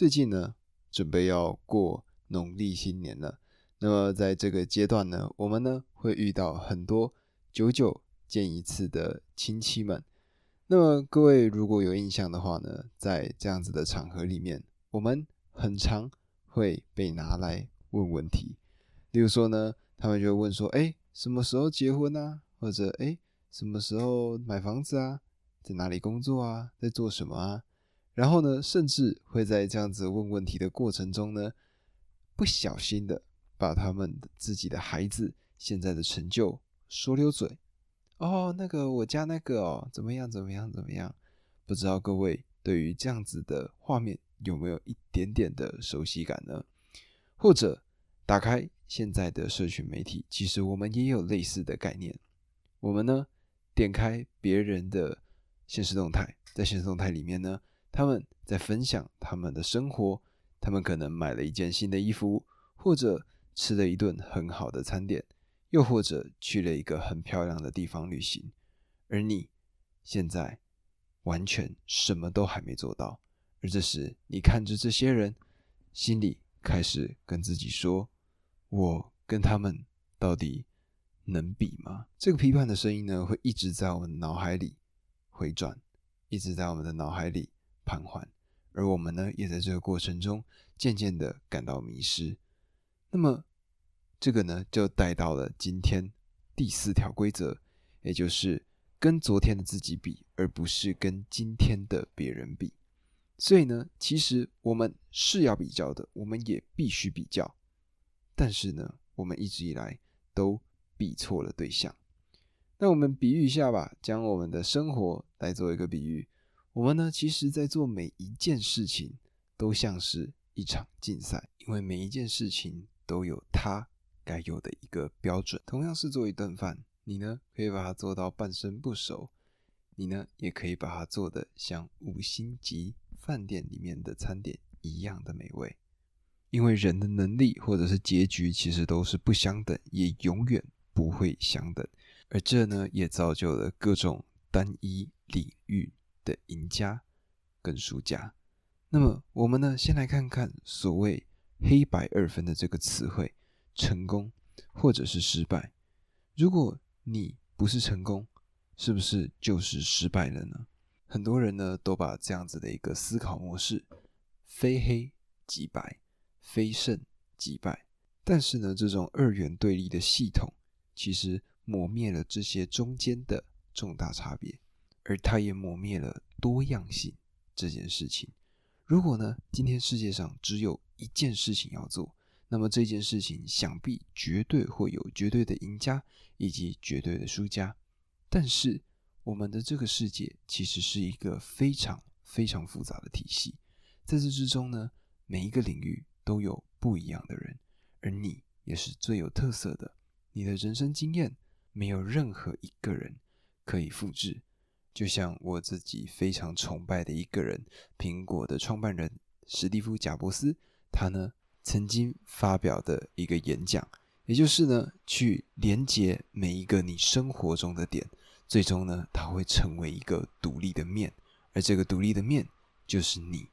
最近呢，准备要过农历新年了。那么在这个阶段呢，我们呢会遇到很多久久见一次的亲戚们。那么各位如果有印象的话呢，在这样子的场合里面，我们很常会被拿来问问题。例如说呢，他们就会问说：“哎，什么时候结婚啊？或者哎，什么时候买房子啊？在哪里工作啊？在做什么啊？”然后呢，甚至会在这样子问问题的过程中呢，不小心的把他们自己的孩子现在的成就说溜嘴。哦，那个我家那个哦，怎么样怎么样怎么样？不知道各位对于这样子的画面有没有一点点的熟悉感呢？或者打开现在的社群媒体，其实我们也有类似的概念。我们呢，点开别人的现实动态，在现实动态里面呢。他们在分享他们的生活，他们可能买了一件新的衣服，或者吃了一顿很好的餐点，又或者去了一个很漂亮的地方旅行。而你现在完全什么都还没做到。而这时，你看着这些人，心里开始跟自己说：“我跟他们到底能比吗？”这个批判的声音呢，会一直在我们脑海里回转，一直在我们的脑海里。盘桓，而我们呢，也在这个过程中渐渐的感到迷失。那么，这个呢，就带到了今天第四条规则，也就是跟昨天的自己比，而不是跟今天的别人比。所以呢，其实我们是要比较的，我们也必须比较。但是呢，我们一直以来都比错了对象。那我们比喻一下吧，将我们的生活来做一个比喻。我们呢，其实，在做每一件事情，都像是一场竞赛，因为每一件事情都有它该有的一个标准。同样是做一顿饭，你呢可以把它做到半生不熟，你呢也可以把它做的像五星级饭店里面的餐点一样的美味。因为人的能力或者是结局其实都是不相等，也永远不会相等。而这呢，也造就了各种单一领域。的赢家跟输家，那么我们呢，先来看看所谓“黑白二分”的这个词汇，成功或者是失败。如果你不是成功，是不是就是失败了呢？很多人呢都把这样子的一个思考模式，非黑即白，非胜即败。但是呢，这种二元对立的系统，其实磨灭了这些中间的重大差别。而它也磨灭了多样性这件事情。如果呢，今天世界上只有一件事情要做，那么这件事情想必绝对会有绝对的赢家以及绝对的输家。但是我们的这个世界其实是一个非常非常复杂的体系，在这之中呢，每一个领域都有不一样的人，而你也是最有特色的。你的人生经验没有任何一个人可以复制。就像我自己非常崇拜的一个人，苹果的创办人史蒂夫·贾伯斯，他呢曾经发表的一个演讲，也就是呢去连接每一个你生活中的点，最终呢它会成为一个独立的面，而这个独立的面就是你，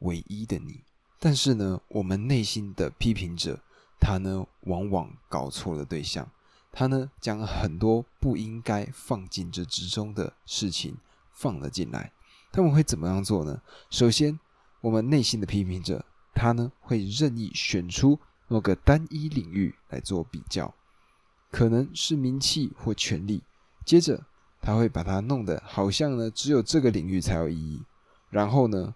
唯一的你。但是呢，我们内心的批评者，他呢往往搞错了对象。他呢，将很多不应该放进这之中的事情放了进来。他们会怎么样做呢？首先，我们内心的批评者，他呢会任意选出某个单一领域来做比较，可能是名气或权力。接着，他会把它弄得好像呢只有这个领域才有意义。然后呢，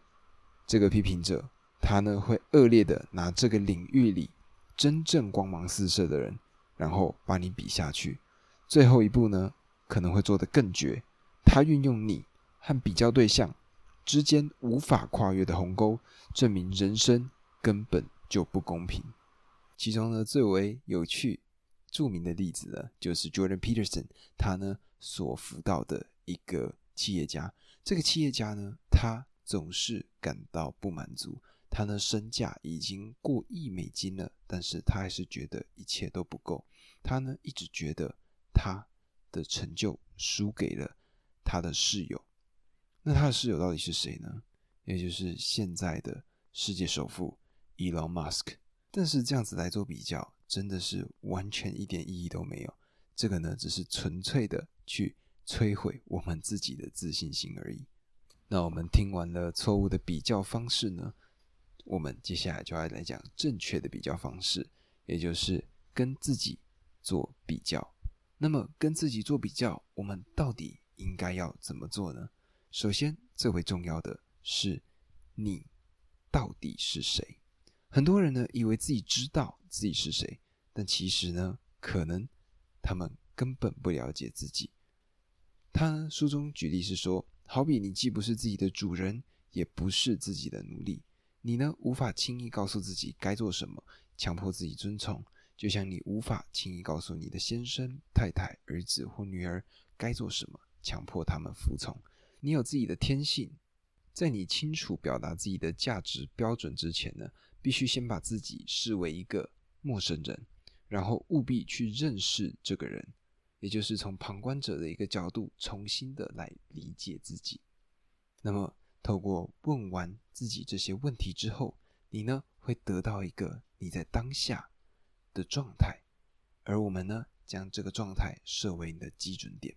这个批评者，他呢会恶劣的拿这个领域里真正光芒四射的人。然后把你比下去，最后一步呢可能会做得更绝。他运用你和比较对象之间无法跨越的鸿沟，证明人生根本就不公平。其中呢最为有趣、著名的例子呢，就是 Jordan Peterson，他呢所辅导的一个企业家。这个企业家呢，他总是感到不满足。他呢身价已经过亿美金了，但是他还是觉得一切都不够。他呢，一直觉得他的成就输给了他的室友。那他的室友到底是谁呢？也就是现在的世界首富 Elon Musk。但是这样子来做比较，真的是完全一点意义都没有。这个呢，只是纯粹的去摧毁我们自己的自信心而已。那我们听完了错误的比较方式呢，我们接下来就要来讲正确的比较方式，也就是跟自己做比较。那么跟自己做比较，我们到底应该要怎么做呢？首先，最为重要的是你到底是谁。很多人呢，以为自己知道自己是谁，但其实呢，可能他们根本不了解自己。他书中举例是说，好比你既不是自己的主人，也不是自己的奴隶，你呢无法轻易告诉自己该做什么，强迫自己遵从，就像你无法轻易告诉你的先生、太太、儿子或女儿该做什么，强迫他们服从。你有自己的天性，在你清楚表达自己的价值标准之前呢？必须先把自己视为一个陌生人，然后务必去认识这个人，也就是从旁观者的一个角度重新的来理解自己。那么，透过问完自己这些问题之后，你呢会得到一个你在当下的状态，而我们呢将这个状态设为你的基准点。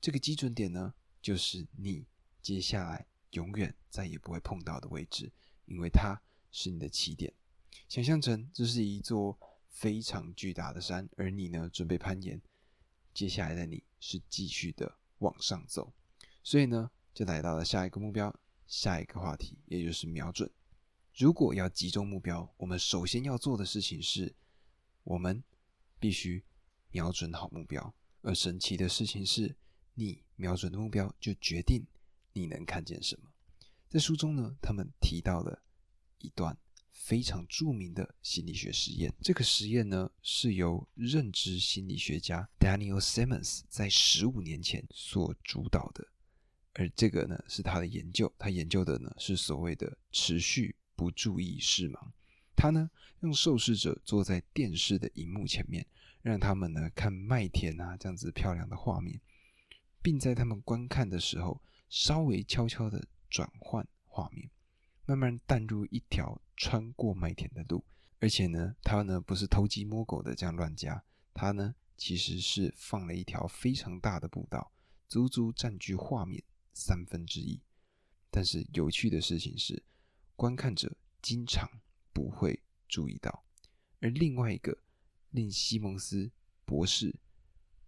这个基准点呢，就是你接下来永远再也不会碰到的位置，因为它。是你的起点，想象成这是一座非常巨大的山，而你呢准备攀岩。接下来的你是继续的往上走，所以呢就来到了下一个目标，下一个话题，也就是瞄准。如果要集中目标，我们首先要做的事情是，我们必须瞄准好目标。而神奇的事情是，你瞄准的目标就决定你能看见什么。在书中呢，他们提到了。一段非常著名的心理学实验。这个实验呢，是由认知心理学家 Daniel Simmons 在十五年前所主导的。而这个呢，是他的研究。他研究的呢，是所谓的持续不注意视盲。他呢，让受试者坐在电视的荧幕前面，让他们呢看麦田啊这样子漂亮的画面，并在他们观看的时候，稍微悄悄的转换画面。慢慢淡入一条穿过麦田的路，而且呢，他呢不是偷鸡摸狗的这样乱加，他呢其实是放了一条非常大的步道，足足占据画面三分之一。但是有趣的事情是，观看者经常不会注意到。而另外一个令西蒙斯博士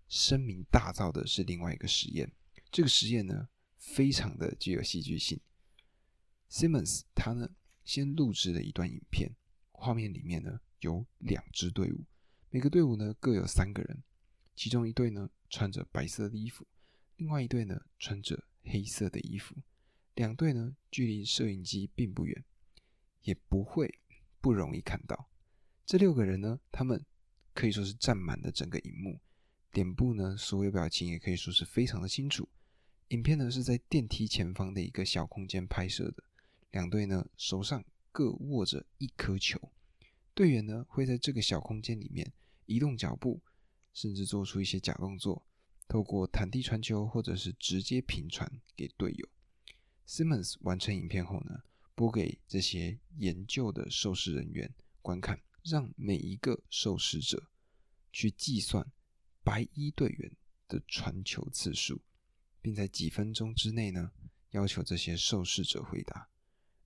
声名大噪的是另外一个实验，这个实验呢非常的具有戏剧性。Simmons 他呢先录制了一段影片，画面里面呢有两支队伍，每个队伍呢各有三个人，其中一队呢穿着白色的衣服，另外一队呢穿着黑色的衣服，两队呢距离摄影机并不远，也不会不容易看到。这六个人呢，他们可以说是占满了整个荧幕，脸部呢所有表情也可以说是非常的清楚。影片呢是在电梯前方的一个小空间拍摄的。两队呢手上各握着一颗球，队员呢会在这个小空间里面移动脚步，甚至做出一些假动作，透过弹地传球或者是直接平传给队友。Simmons 完成影片后呢，播给这些研究的受试人员观看，让每一个受试者去计算白衣队员的传球次数，并在几分钟之内呢要求这些受试者回答。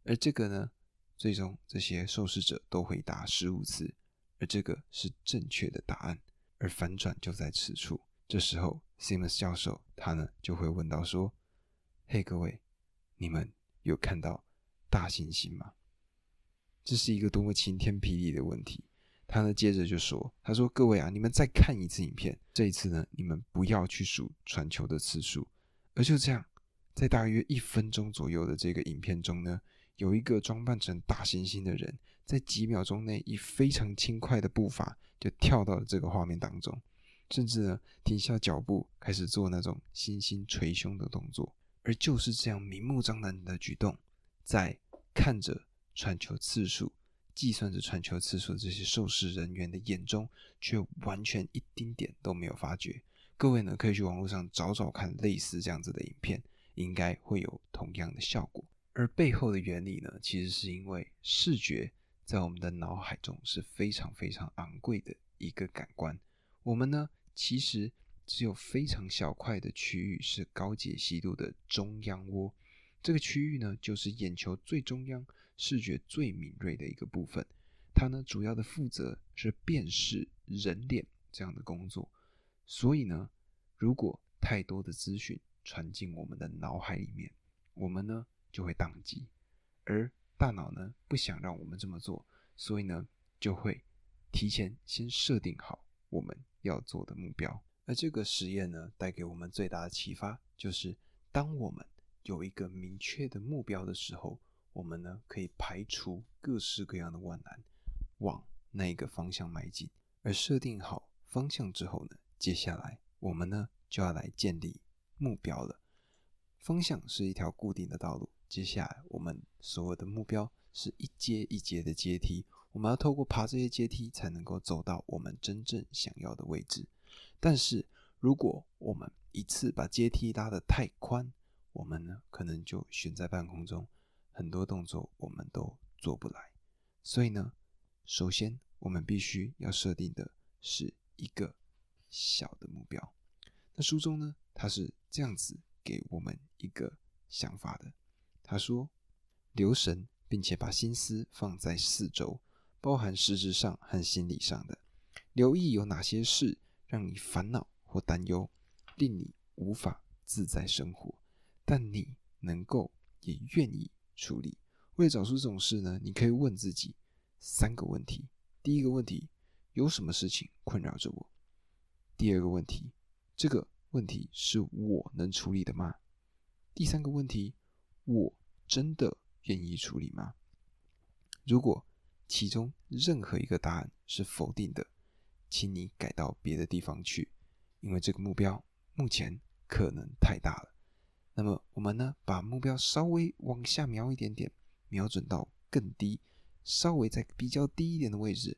而这个呢，最终这些受试者都回答十五次，而这个是正确的答案。而反转就在此处。这时候，Simmons 教授他呢就会问到说：“嘿，各位，你们有看到大猩猩吗？”这是一个多么晴天霹雳的问题。他呢接着就说：“他说各位啊，你们再看一次影片，这一次呢，你们不要去数传球的次数，而就这样，在大约一分钟左右的这个影片中呢。”有一个装扮成大猩猩的人，在几秒钟内以非常轻快的步伐就跳到了这个画面当中，甚至呢停下脚步，开始做那种猩猩捶胸的动作。而就是这样明目张胆的举动，在看着传球次数、计算着传球次数的这些受试人员的眼中，却完全一丁点都没有发觉。各位呢可以去网络上找找看类似这样子的影片，应该会有同样的效果。而背后的原理呢，其实是因为视觉在我们的脑海中是非常非常昂贵的一个感官。我们呢，其实只有非常小块的区域是高解析度的中央窝，这个区域呢，就是眼球最中央、视觉最敏锐的一个部分。它呢，主要的负责是辨识人脸这样的工作。所以呢，如果太多的资讯传进我们的脑海里面，我们呢就会宕机。而大脑呢不想让我们这么做，所以呢就会提前先设定好我们要做的目标。而这个实验呢带给我们最大的启发，就是当我们有一个明确的目标的时候，我们呢可以排除各式各样的万难。往那一个方向迈进，而设定好方向之后呢，接下来我们呢就要来建立目标了。方向是一条固定的道路，接下来我们所有的目标是一阶一阶的阶梯，我们要透过爬这些阶梯才能够走到我们真正想要的位置。但是如果我们一次把阶梯拉得太宽，我们呢可能就悬在半空中，很多动作我们都做不来。所以呢。首先，我们必须要设定的是一个小的目标。那书中呢，他是这样子给我们一个想法的。他说：留神，并且把心思放在四周，包含实质上和心理上的。留意有哪些事让你烦恼或担忧，令你无法自在生活，但你能够也愿意处理。为了找出这种事呢，你可以问自己。三个问题：第一个问题，有什么事情困扰着我？第二个问题，这个问题是我能处理的吗？第三个问题，我真的愿意处理吗？如果其中任何一个答案是否定的，请你改到别的地方去，因为这个目标目前可能太大了。那么我们呢，把目标稍微往下瞄一点点，瞄准到更低。稍微在比较低一点的位置，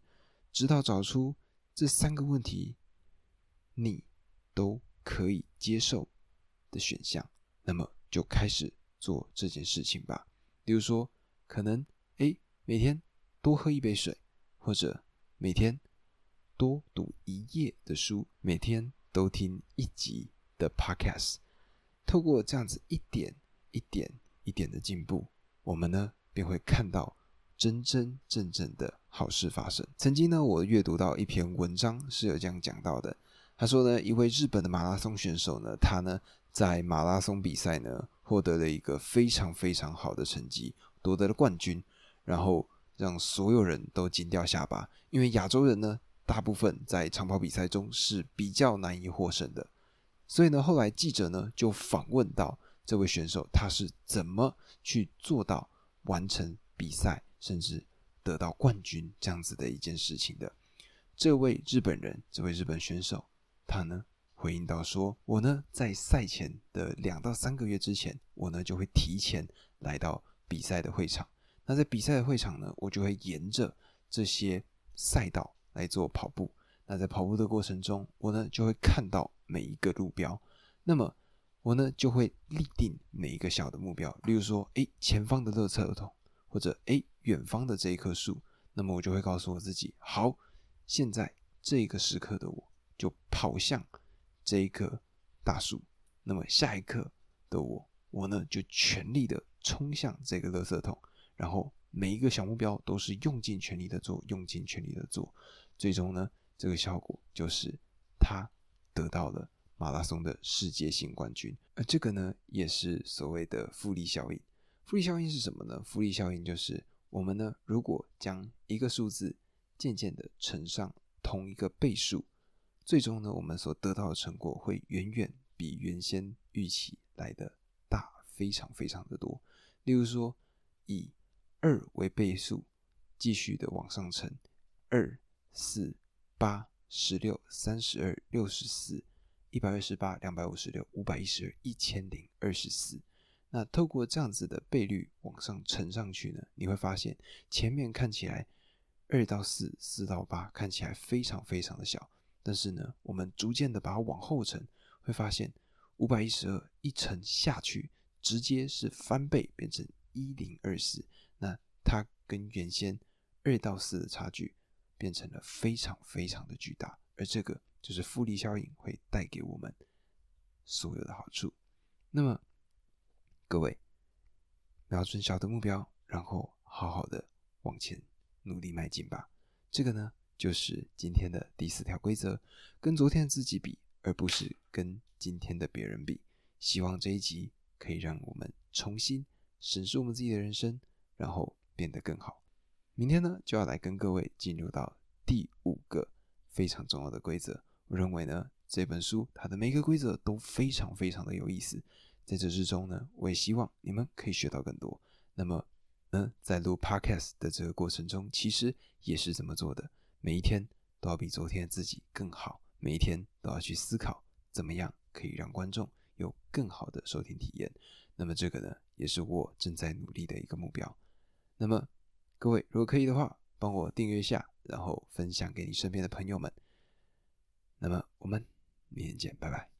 直到找出这三个问题你都可以接受的选项，那么就开始做这件事情吧。比如说，可能诶，每天多喝一杯水，或者每天多读一页的书，每天都听一集的 Podcast。透过这样子一点一点一点的进步，我们呢便会看到。真真正正的好事发生。曾经呢，我阅读到一篇文章是有这样讲到的。他说呢，一位日本的马拉松选手呢，他呢在马拉松比赛呢获得了一个非常非常好的成绩，夺得了冠军，然后让所有人都惊掉下巴。因为亚洲人呢，大部分在长跑比赛中是比较难以获胜的。所以呢，后来记者呢就访问到这位选手，他是怎么去做到完成比赛。甚至得到冠军这样子的一件事情的这位日本人，这位日本选手，他呢回应到说：“我呢在赛前的两到三个月之前，我呢就会提前来到比赛的会场。那在比赛的会场呢，我就会沿着这些赛道来做跑步。那在跑步的过程中，我呢就会看到每一个路标。那么我呢就会立定每一个小的目标，例如说，诶，前方的垃圾桶。”或者诶，远方的这一棵树，那么我就会告诉我自己：好，现在这个时刻的我就跑向这一棵大树。那么下一刻的我，我呢就全力的冲向这个垃圾桶。然后每一个小目标都是用尽全力的做，用尽全力的做。最终呢，这个效果就是它得到了马拉松的世界性冠军。而这个呢，也是所谓的复利效应。复利效应是什么呢？复利效应就是我们呢，如果将一个数字渐渐的乘上同一个倍数，最终呢，我们所得到的成果会远远比原先预期来的大，非常非常的多。例如说，以二为倍数，继续的往上乘，二、四、八、十六、三十二、六十四、一百二十八、两百五十六、五百一十二、一千零二十四。那透过这样子的倍率往上乘上去呢，你会发现前面看起来二到四、四到八看起来非常非常的小，但是呢，我们逐渐的把它往后乘，会发现五百一十二一乘下去，直接是翻倍变成一零二四，那它跟原先二到四的差距变成了非常非常的巨大，而这个就是复利效应会带给我们所有的好处。那么各位，瞄准小的目标，然后好好的往前努力迈进吧。这个呢，就是今天的第四条规则：跟昨天的自己比，而不是跟今天的别人比。希望这一集可以让我们重新审视我们自己的人生，然后变得更好。明天呢，就要来跟各位进入到第五个非常重要的规则。我认为呢，这本书它的每一个规则都非常非常的有意思。在这之中呢，我也希望你们可以学到更多。那么呢，在录 podcast 的这个过程中，其实也是这么做的。每一天都要比昨天自己更好，每一天都要去思考怎么样可以让观众。有更好的收听体验，那么这个呢，也是我正在努力的一个目标。那么各位，如果可以的话，帮我订阅一下，然后分享给你身边的朋友们。那么我们明天见，拜拜。